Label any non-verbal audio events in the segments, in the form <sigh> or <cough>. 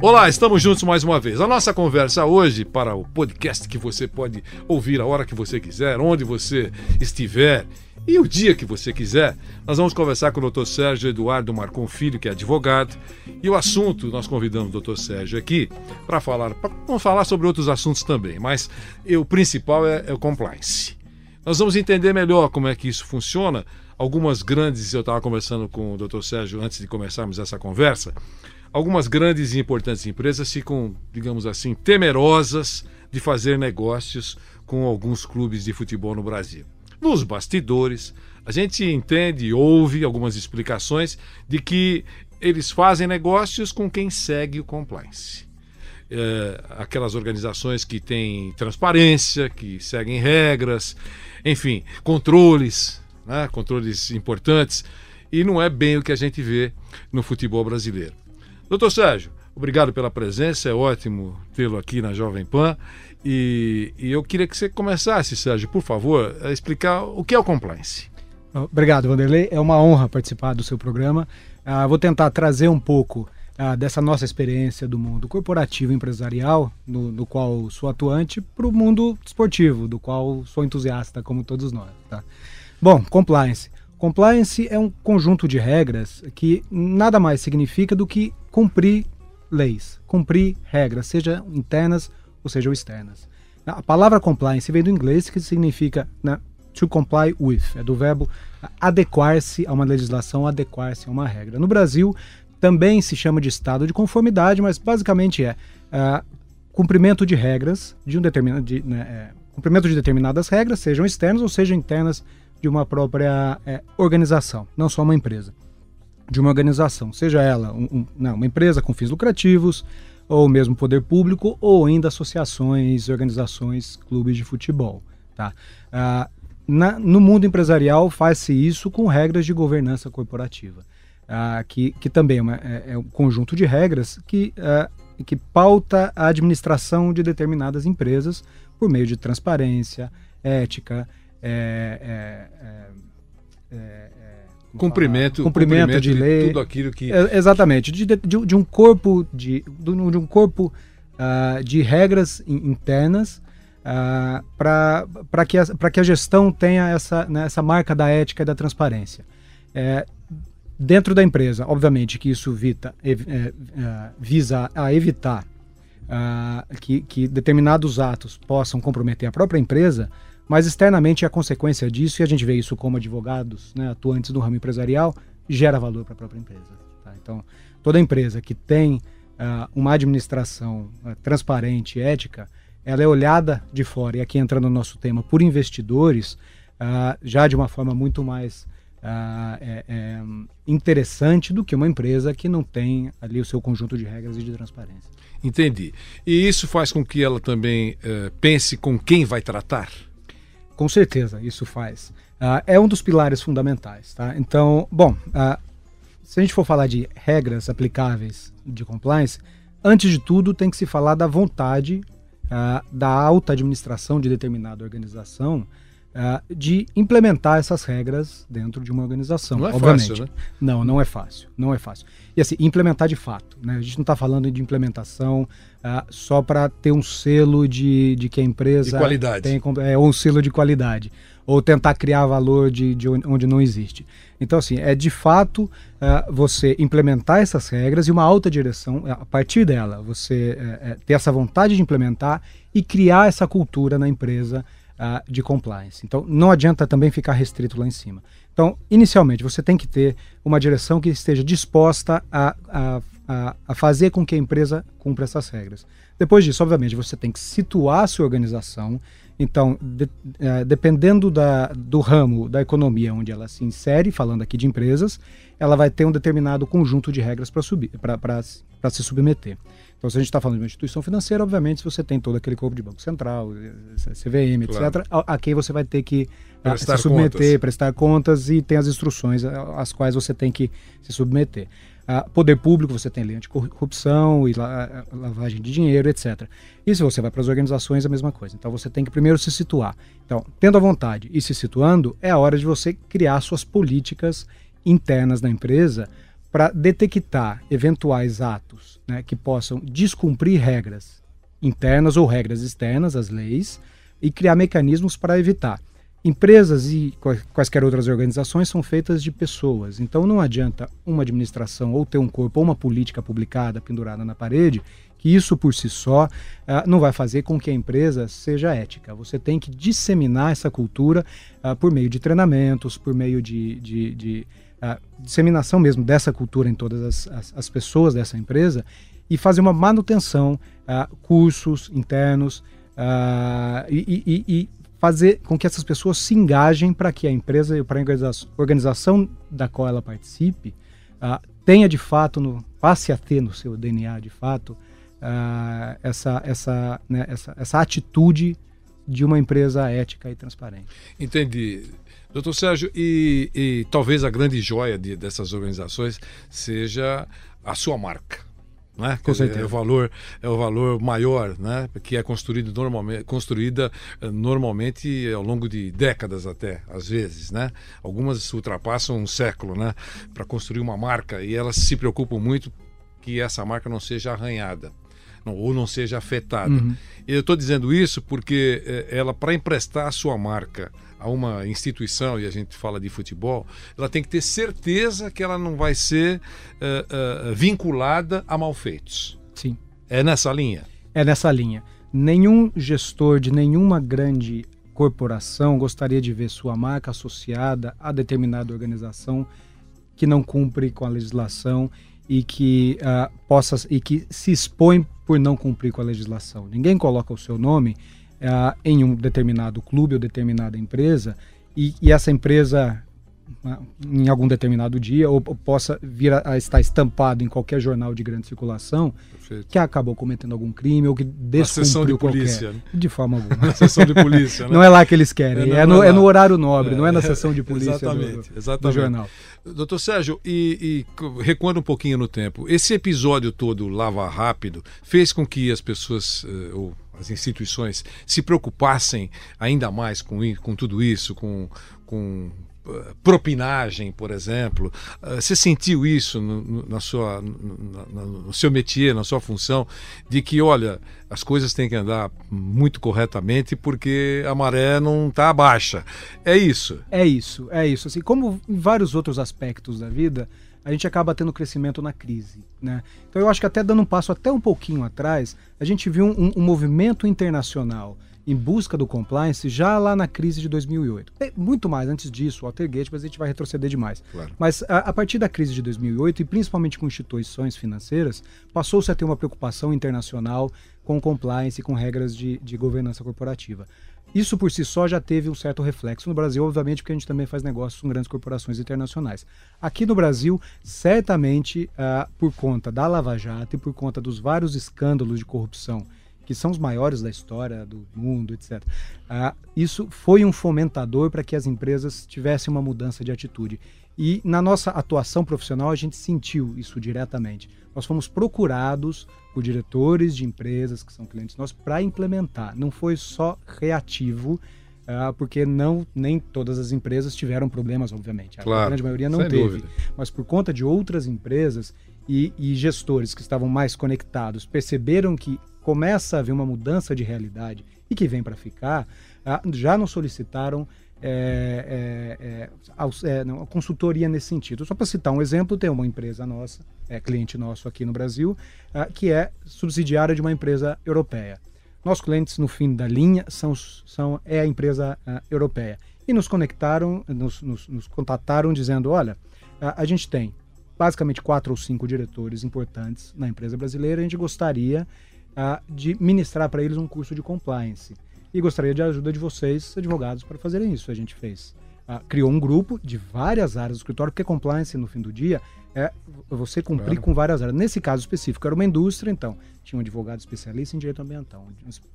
Olá, estamos juntos mais uma vez. A nossa conversa hoje, para o podcast que você pode ouvir a hora que você quiser, onde você estiver e o dia que você quiser, nós vamos conversar com o Dr. Sérgio Eduardo Marcon Filho, que é advogado. E o assunto, nós convidamos o Dr. Sérgio aqui para falar, pra, vamos falar sobre outros assuntos também, mas e o principal é, é o compliance. Nós vamos entender melhor como é que isso funciona. Algumas grandes, eu estava conversando com o Dr. Sérgio antes de começarmos essa conversa, algumas grandes e importantes empresas ficam, digamos assim, temerosas de fazer negócios com alguns clubes de futebol no Brasil. Nos bastidores, a gente entende e ouve algumas explicações de que eles fazem negócios com quem segue o compliance. É, aquelas organizações que têm transparência, que seguem regras, enfim, controles, né, controles importantes, e não é bem o que a gente vê no futebol brasileiro. Doutor Sérgio, obrigado pela presença, é ótimo tê-lo aqui na Jovem Pan. E, e, eu queria que você começasse, Sérgio, por favor, a explicar o que é o compliance. Obrigado, Vanderlei. É uma honra participar do seu programa. Uh, vou tentar trazer um pouco uh, dessa nossa experiência do mundo corporativo empresarial, no, no qual sou atuante, para o mundo esportivo, do qual sou entusiasta, como todos nós. Tá? Bom, compliance. Compliance é um conjunto de regras que nada mais significa do que cumprir leis, cumprir regras, seja internas ou sejam externas. A palavra compliance vem do inglês que significa né, to comply with, é do verbo adequar-se a uma legislação, adequar-se a uma regra. No Brasil também se chama de estado de conformidade, mas basicamente é uh, cumprimento de regras de um determinado de, né, é, cumprimento de determinadas regras, sejam externas ou sejam internas de uma própria é, organização, não só uma empresa, de uma organização, seja ela um, um, não, uma empresa com fins lucrativos, ou mesmo poder público, ou ainda associações, organizações, clubes de futebol. Tá? Ah, na, no mundo empresarial faz-se isso com regras de governança corporativa, ah, que, que também é, uma, é, é, um conjunto de regras que, ah, que pauta a administração de determinadas empresas por meio de transparência, ética, é, é Cumprimento, cumprimento, cumprimento de, de lei, tudo aquilo que é, exatamente de, de, de, um corpo de, de um corpo uh, de regras internas uh, para que, a, que a gestão tenha essa, né, essa marca da ética e da transparência. É, dentro da empresa, obviamente que isso vita, é, é, visa a evitar uh, que, que determinados atos possam comprometer a própria empresa, mas externamente a consequência disso, e a gente vê isso como advogados né, atuantes no ramo empresarial, gera valor para a própria empresa. Tá? Então, toda empresa que tem uh, uma administração uh, transparente, ética, ela é olhada de fora, e aqui entrando no nosso tema, por investidores, uh, já de uma forma muito mais é, é, interessante do que uma empresa que não tem ali o seu conjunto de regras e de transparência. Entendi. E isso faz com que ela também eh, pense com quem vai tratar? Com certeza, isso faz. Uh, é um dos pilares fundamentais. Tá? Então, bom, uh, se a gente for falar de regras aplicáveis de compliance, antes de tudo tem que se falar da vontade uh, da alta administração de determinada organização de implementar essas regras dentro de uma organização. Não é obviamente. fácil, né? Não, não é fácil. Não é fácil. E assim, implementar de fato. Né? A gente não está falando de implementação uh, só para ter um selo de, de que a empresa. De qualidade. Tem, é, ou um selo de qualidade. Ou tentar criar valor de, de onde não existe. Então, assim, é de fato uh, você implementar essas regras e uma alta direção, a partir dela, você uh, ter essa vontade de implementar e criar essa cultura na empresa uh, de compliance. Então, não adianta também ficar restrito lá em cima. Então, inicialmente, você tem que ter uma direção que esteja disposta a, a, a, a fazer com que a empresa cumpra essas regras. Depois disso, obviamente, você tem que situar a sua organização Então, de- eh, dependendo da, do ramo da economia onde ela se insere, falando aqui de empresas, ela vai ter um determinado conjunto de regras para se submeter. Então, se a gente está falando de uma instituição financeira, obviamente, se você tem todo aquele corpo de Banco Central, eh, CVM, Claro. etc., a, a quem você vai ter que ah, Prestar se submeter, contas. prestar contas e tem as instruções a- às quais você tem que se submeter. Ah, poder público, você tem lei anticorrupção e la- lavagem de dinheiro, etc. E se você vai para as organizações, a mesma coisa. Então você tem que primeiro se situar. Então, tendo a vontade e se situando, é a hora de você criar suas políticas internas da empresa para detectar eventuais atos né, que possam descumprir regras internas ou regras externas, as leis, e criar mecanismos para evitar. Empresas e qua- quaisquer outras organizações são feitas de pessoas, então não adianta uma administração ou ter um corpo ou uma política publicada, pendurada na parede, que isso por si só ah, não vai fazer com que a empresa seja ética. Você tem que disseminar essa cultura ah, por meio de treinamentos, por meio de, de, de, ah, disseminação mesmo dessa cultura em todas as, as, as pessoas dessa empresa e fazer uma manutenção, ah, cursos internos ah, e, e- e- fazer com que essas pessoas se engajem para que a empresa e para a organiza- organização da qual ela participe ah, tenha de fato, no, passe a ter no seu DNA de fato essa, essa, né, essa, essa atitude de uma empresa ética e transparente. Entendi. Doutor Sérgio, e, e talvez a grande joia de- dessas organizações seja a sua marca. Né? Com certeza. É o valor, é o valor maior, né? que é construído normalmente, construída eh, normalmente ao longo de décadas até, às vezes. Né? Algumas ultrapassam um século né? para construir uma marca e elas se preocupam muito que essa marca não seja arranhada não- ou não seja afetada. Eu estou dizendo isso porque eh, ela, para emprestar a sua marca a uma instituição, e a gente fala de futebol, ela tem que ter certeza que ela não vai ser eh, eh, vinculada a malfeitos. Sim. É nessa linha? é nessa linha. Nenhum gestor de nenhuma grande corporação gostaria de ver sua marca associada a determinada organização que não cumpre com a legislação e que ah, possa e que se expõe por não cumprir com a legislação. Ninguém coloca o seu nome ah, em um determinado clube ou determinada empresa e, e essa empresa em algum determinado dia ou, possa vir a, a estar estampado em qualquer jornal de grande circulação Perfeito. que acabou cometendo algum crime ou que sessão de descumpriu qualquer. polícia, né? De forma alguma. <laughs> Sessão de polícia, né? Não é lá que eles querem, É, é, no, é é no horário nobre, não é na É, sessão de <laughs> polícia do- exatamente, do, exatamente. do jornal. Doutor Sérgio, e, e recuando um pouquinho no tempo, esse episódio todo Lava Rápido fez com que as pessoas, eh, ou as instituições, se preocupassem ainda mais com, com tudo isso, com, com propinagem, por exemplo. Eh, Você sentiu isso no, na sua, no, no seu métier, na sua função, de que, olha, as coisas têm que andar muito corretamente porque a maré não está baixa. É isso. É isso, é isso. Assim, como em vários outros aspectos da vida, a gente acaba tendo crescimento na crise. Né? Então eu acho que até dando um passo até um pouquinho atrás, a gente viu um, um movimento internacional em busca do compliance já lá na crise de 2008. Bem, Muito mais antes disso, Watergate, mas a gente vai retroceder demais. Claro. Mas a, a partir da crise de 2008, e principalmente com instituições financeiras, passou-se a ter uma preocupação internacional com compliance e com regras de, de governança corporativa. Isso por si só já teve um certo reflexo no Brasil, obviamente, porque a gente também faz negócios com grandes corporações internacionais. Aqui no Brasil, certamente, ah, por conta da Lava Jato e por conta dos vários escândalos de corrupção que são os maiores da história do mundo, etc. Ah, isso foi um fomentador para que as empresas tivessem uma mudança de atitude. E na nossa atuação profissional a gente sentiu isso diretamente. Nós fomos procurados por diretores de empresas que são clientes nossos para implementar. Não foi só reativo, ah, porque não nem todas as empresas tiveram problemas, obviamente. A Claro, grande maioria não teve dúvida. mas por conta de outras empresas e, e gestores que estavam mais conectados perceberam que começa a haver uma mudança de realidade e que vem para ficar, ah, já nos solicitaram é, é, é, não, consultoria nesse sentido. Só para citar um exemplo, tem uma empresa nossa, é cliente nosso aqui no Brasil, ah, que é subsidiária de uma empresa europeia. Nossos clientes, no fim da linha, são, são, é a empresa ah, europeia. E nos conectaram, nos, nos, nos contataram dizendo: olha, a, a gente tem basicamente quatro ou cinco diretores importantes na empresa brasileira, a gente gostaria ah, de ministrar para eles um curso de compliance. e gostaria de ajuda de vocês, advogados, para fazerem isso. A gente fez. Ah, criou um grupo de várias áreas do escritório, porque compliance, no fim do dia, é você cumprir Claro. com várias áreas. Nesse caso específico, era uma indústria, então, tinha um advogado especialista em direito ambiental,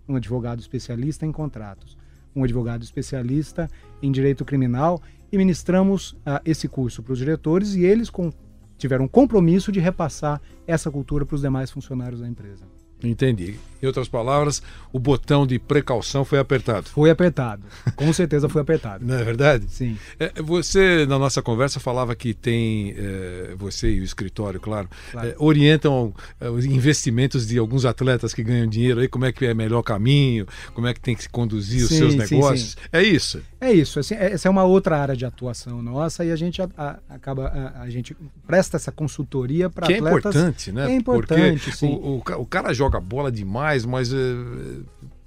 um advogado especialista em contratos, um advogado especialista em direito criminal, e ministramos ah, esse curso para os diretores e eles com- tiveram um compromisso de repassar essa cultura para os demais funcionários da empresa. Entendi. Em outras palavras, o botão de precaução foi apertado. Foi apertado, com certeza foi apertado. Não é verdade? Sim. É, você, na nossa conversa, falava que tem, é, você e o escritório, claro, Claro. é, orientam é, os investimentos de alguns atletas que ganham dinheiro aí, como é que é melhor caminho, como é que tem que se conduzir os Sim, seus sim, negócios. É isso. É isso, assim, é- essa é uma outra área de atuação nossa e a gente a- a- acaba a, a gente presta essa consultoria para Que é atletas. importante, né? É importante, Porque sim. O, o o cara joga bola demais, mas é,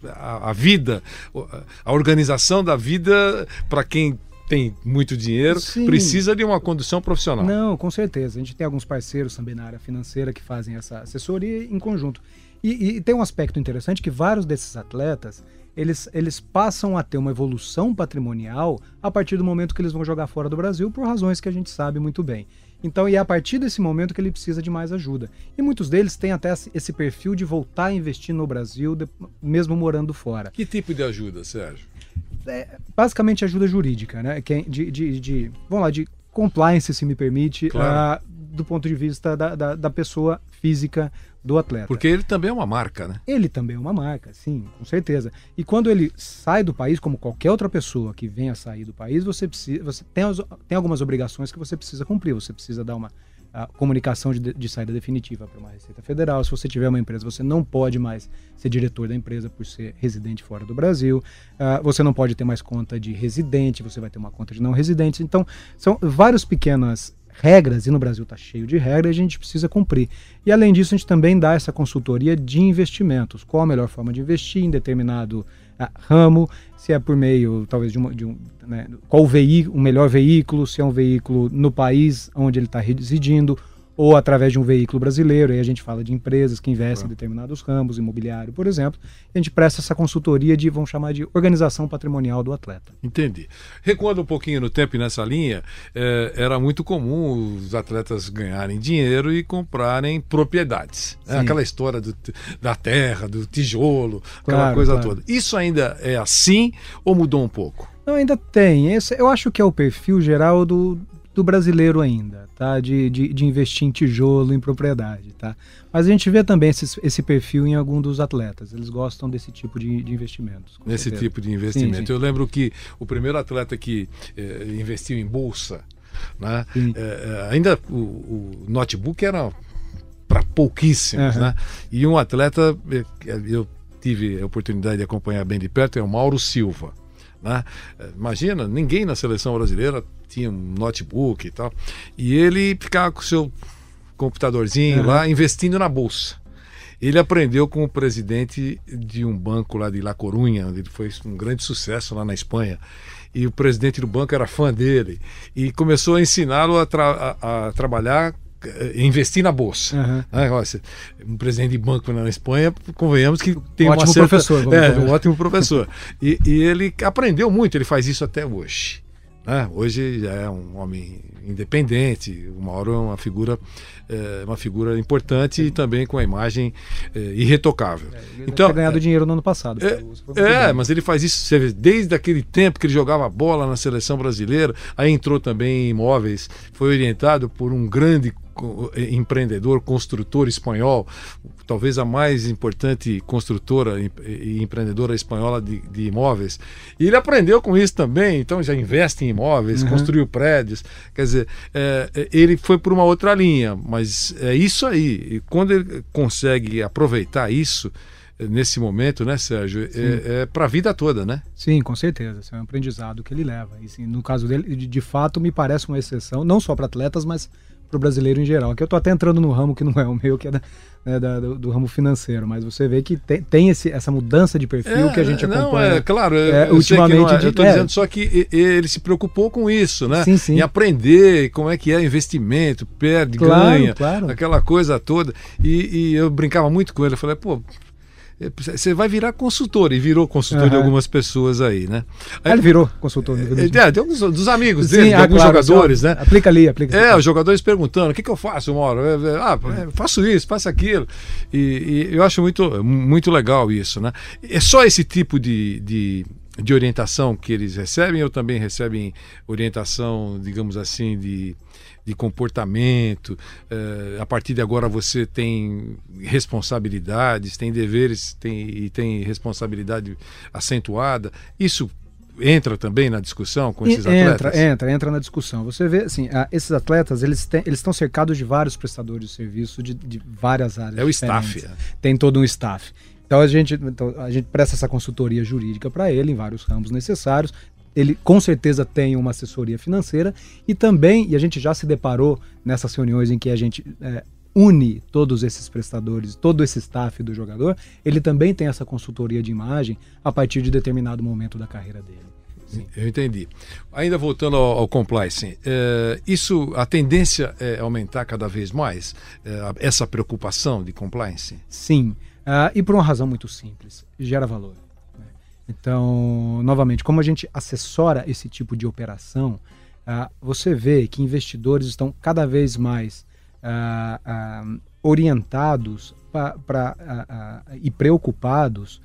a, a vida, a organização da vida, para quem tem muito dinheiro, Sim. precisa de uma condução profissional. Não, com certeza. A gente tem alguns parceiros também na área financeira que fazem essa assessoria em conjunto. E, e tem um aspecto interessante que vários desses atletas eles, eles passam a ter uma evolução patrimonial a partir do momento que eles vão jogar fora do Brasil por razões que a gente sabe muito bem. Então, e é a partir desse momento que ele precisa de mais ajuda. E muitos deles têm até esse perfil de voltar a investir no Brasil, mesmo morando fora. Que tipo de ajuda, Sérgio? É, basicamente ajuda jurídica, né? De, de, de- vamos lá, de compliance, se me permite, Claro. ah, do ponto de vista da, da, da pessoa física do atleta. Porque ele também é uma marca, né? Ele também é uma marca, sim, com certeza. E quando ele sai do país, como qualquer outra pessoa que venha sair do país, você precisa, você tem, tem algumas obrigações que você precisa cumprir. Você precisa dar uma comunicação de, de saída definitiva para uma Receita Federal. Se você tiver uma empresa, você não pode mais ser diretor da empresa por ser residente fora do Brasil. Ah, você não pode ter mais conta de residente, você vai ter uma conta de não residente. Então, são várias pequenas regras, e no Brasil está cheio de regras, a gente precisa cumprir. E além disso, a gente também dá essa consultoria de investimentos. Qual a melhor forma de investir em determinado ah, ramo, se é por meio, talvez, de, uma, de um. Né, qual o, veí o melhor veículo, se é um veículo no país onde ele está residindo, ou através de um veículo brasileiro. Aí a gente fala de empresas que investem em determinados ramos, imobiliário, por exemplo. E a gente presta essa consultoria de, vamos chamar de organização patrimonial do atleta. Entendi. Recuando um pouquinho no tempo e nessa linha, eh, era muito comum os atletas ganharem dinheiro e comprarem propriedades. né? Aquela história do- da terra, do tijolo, aquela Claro, coisa claro. toda. Isso ainda é assim ou mudou um pouco? Não, ainda tem. Esse, eu acho que é o perfil geral do, do brasileiro ainda, tá? De, de, de investir em tijolo, em propriedade, tá? Mas a gente vê também esse, esse perfil em algum dos atletas. Eles gostam desse tipo de, de investimentos. Nesse certeza. tipo de investimento. Sim, sim. Eu lembro que o primeiro atleta que eh, investiu em bolsa, né, eh, eh, ainda o, o notebook era para pouquíssimos, Aham. né? E um atleta, eh, eu tive a oportunidade de acompanhar bem de perto, é o Mauro Silva. Né? Eh, Imagina, ninguém na seleção brasileira tinha um notebook e tal. E ele ficava com o seu computadorzinho Aham. lá investindo na bolsa. Ele aprendeu com o presidente de um banco lá de La Corunha, onde ele foi um grande sucesso lá na Espanha. E o presidente do banco era fã dele. E começou a ensiná-lo a, tra- a- a trabalhar, investir na bolsa. Olha, você- um presidente de banco na Espanha, convenhamos que tem Ótimo uma certa... professor, É, um ótimo professor. E, e ele aprendeu muito, ele faz isso até hoje. né? Hoje já é um homem independente, o Mauro é uma figura, é, uma figura importante e também com a imagem é, irretocável. Ele Então, ganhado dinheiro no ano passado. é, é, mas ele faz isso vê, desde aquele tempo que ele jogava bola na seleção brasileira, aí entrou também em imóveis, foi orientado por um grande eh, empreendedor, construtor espanhol, talvez a mais importante construtora e empreendedora espanhola de, de imóveis. E ele aprendeu com isso também, então já investe em imóveis, Uhum. construiu prédios. Quer dizer, é, é, ele foi por uma outra linha, mas é isso aí. E quando ele consegue aproveitar isso, eh, nesse momento, né, Sérgio? É, é para a vida toda, né? Sim, com certeza. Esse é um aprendizado que ele leva. E, sim, no caso dele, de, de fato, me parece uma exceção, não só para atletas, mas para o brasileiro em geral. Aqui eu estou até entrando no ramo que não é o meu, que é da- né, da- do, do ramo financeiro, mas você vê que tem, tem esse, essa mudança de perfil que a gente não, acompanha. é claro, eu, é, eu não ultimamente é, de- eu estou é. dizendo só que ele se preocupou com isso, né? Sim, sim. Em aprender como é que é investimento, perde, Claro, ganha, claro. aquela coisa toda. E, e eu brincava muito com ele, eu falei, pô, é, você vai virar consultor e virou consultor de Aham. algumas pessoas aí, né? Ah, ele virou consultor. É, é, tem alguns dos amigos Sim, dele, de ah, alguns claro, jogadores, né? Aplica ali, aplica. É, os jogadores perguntando: o que, que eu faço, Mauro? É, é, Ah, é, faço isso, faço aquilo. E, e eu acho muito, muito legal isso, né? É só esse tipo de, de, de orientação que eles recebem ou também recebem orientação, digamos assim, de, de comportamento? Eh, a partir de agora você tem responsabilidades, tem deveres tem, e tem responsabilidade acentuada. Isso entra também na discussão com esses entra, atletas? entra, entra na discussão. Você vê, assim, esses atletas, eles, têm, eles estão cercados de vários prestadores de serviço de, de várias áreas. É o diferentes. staff. Tem todo um staff. Então a gente, então, a gente presta essa consultoria jurídica para ele em vários ramos necessários. Ele com certeza tem uma assessoria financeira e também, e a gente já se deparou nessas reuniões em que a gente é, une todos esses prestadores, todo esse staff do jogador, ele também tem essa consultoria de imagem a partir de determinado momento da carreira dele. Eu entendi. Ainda voltando ao, ao compliance, eh, isso, a tendência é aumentar cada vez mais eh, essa preocupação de compliance? Sim, ah, e por uma razão muito simples, gera valor. Então, novamente, como a gente assessora esse tipo de operação, ah, você vê que investidores estão cada vez mais ah, ah, orientados pra, ah, e preocupados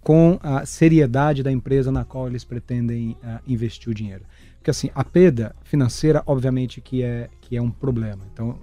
com a seriedade da empresa na qual eles pretendem investir o dinheiro. Porque assim, a perda financeira, obviamente, que é, que é um problema. Então,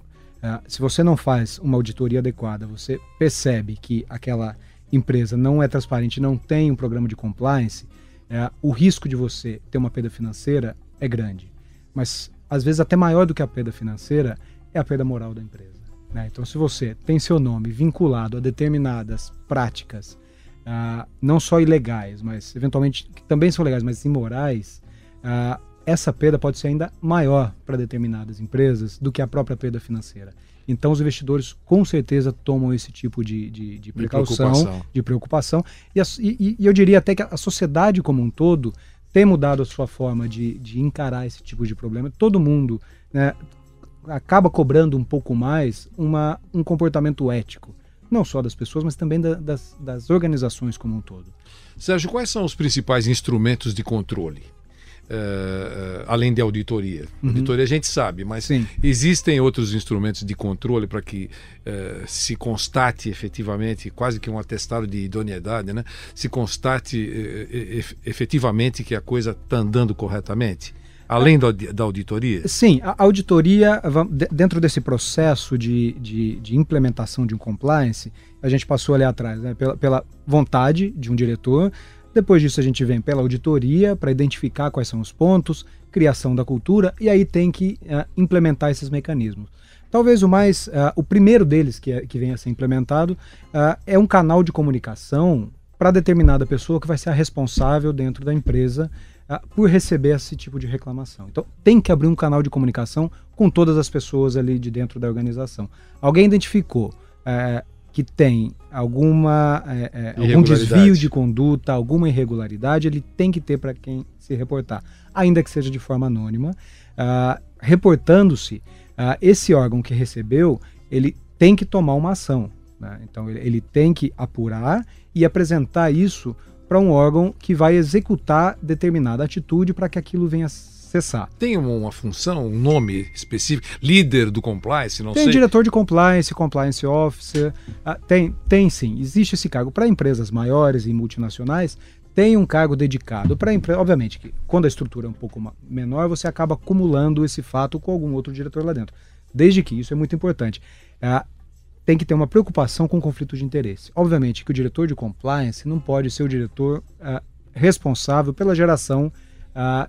se você não faz uma auditoria adequada, você percebe que aquela empresa não é transparente, não tem um programa de compliance, eh, o risco de você ter uma perda financeira é grande. Mas, às vezes, até maior do que a perda financeira é a perda moral da empresa. né? Então, se você tem seu nome vinculado a determinadas práticas, ah, não só ilegais, mas eventualmente que também são legais, mas imorais, ah, essa perda pode ser ainda maior para determinadas empresas do que a própria perda financeira. Então, os investidores com certeza tomam esse tipo de, de, de precaução, preocupação. de preocupação. E, a- e- e eu diria até que a sociedade como um todo tem mudado a sua forma de, de encarar esse tipo de problema. Todo mundo né, acaba cobrando um pouco mais uma, um comportamento ético. Não só das pessoas, mas também da- das, das organizações como um todo. Sérgio, quais são os principais instrumentos de controle? Eh, além de auditoria. Auditoria a gente sabe, mas Sim. existem outros instrumentos de controle para que eh, se constate efetivamente, quase que um atestado de idoneidade, né? se constate ef- efetivamente que a coisa está andando corretamente, além da, da auditoria? Sim, a auditoria, dentro desse processo de, de, de implementação de um compliance, a gente passou ali atrás, né, pela, pela vontade de um diretor. Depois disso, a gente vem pela auditoria para identificar quais são os pontos, criação da cultura, e aí tem que eh, implementar esses mecanismos. Talvez o mais, ah, o primeiro deles que, é- que venha a ser implementado ah, é um canal de comunicação para determinada pessoa que vai ser a responsável dentro da empresa por receber esse tipo de reclamação. Então, tem que abrir um canal de comunicação com todas as pessoas ali de dentro da organização. Alguém identificou que tem alguma eh, eh, algum desvio de conduta, alguma irregularidade, ele tem que ter para quem se reportar, ainda que seja de forma anônima. Ah, reportando-se, ah, esse órgão que recebeu, ele tem que tomar uma ação. né? Então, ele, ele tem que apurar e apresentar isso para um órgão que vai executar determinada atitude para que aquilo venha a cessar. Tem uma, função, um nome específico? Líder do compliance? Não Tem sei. diretor de compliance, compliance officer, ah, tem, tem sim, existe esse cargo. Para empresas maiores e multinacionais, tem um cargo dedicado. Para empresa, obviamente, que quando a estrutura é um pouco menor, você acaba acumulando esse fato com algum outro diretor lá dentro. Desde que isso é muito importante. Ah, tem que ter uma preocupação com conflito de interesse. Obviamente que o diretor de compliance não pode ser o diretor ah, responsável pela geração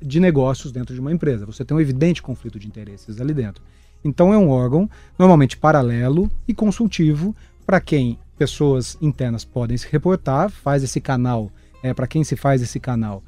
de negócios dentro de uma empresa. Você tem um evidente conflito de interesses ali dentro. Então é um órgão normalmente paralelo e consultivo para quem pessoas internas podem se reportar, faz esse canal, é, para quem se faz esse canal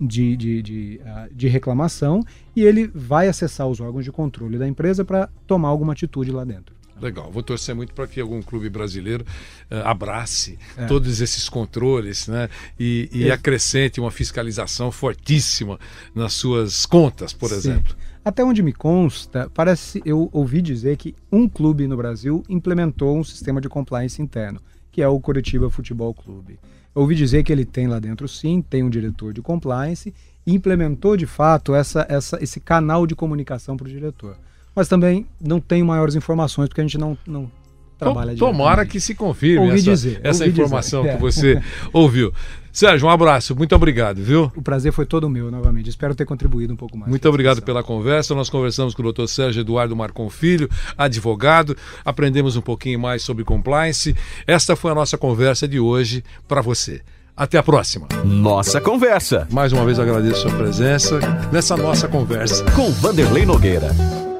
de, de, de, de reclamação e ele vai acessar os órgãos de controle da empresa para tomar alguma atitude lá dentro. Legal, vou torcer muito para que algum clube brasileiro eh, abrace É. todos esses controles né, e, e acrescente uma fiscalização fortíssima nas suas contas, por Sim. exemplo. Até onde me consta, parece eu ouvi dizer que um clube no Brasil implementou um sistema de compliance interno, que é o Curitiba Futebol Clube. Eu ouvi dizer que ele tem lá dentro, sim, tem um diretor de compliance e implementou de fato essa, essa, esse canal de comunicação para o diretor. Mas também não tenho maiores informações, porque a gente não, não trabalha Tomara diretamente. que se confirme Ouvi essa, dizer, essa ouvi informação dizer. que você <laughs> ouviu. Sérgio, um abraço, muito obrigado, viu? O prazer foi todo meu, novamente. Espero ter contribuído um pouco mais. Muito obrigado discussão. pela conversa. Nós conversamos com o Dr. Sérgio Eduardo Marcon Filho, advogado. Aprendemos um pouquinho mais sobre compliance. Esta foi a nossa conversa de hoje para você. Até a próxima. Nossa Conversa, Mais uma vez agradeço a sua presença nessa nossa conversa. com Vanderlei Nogueira.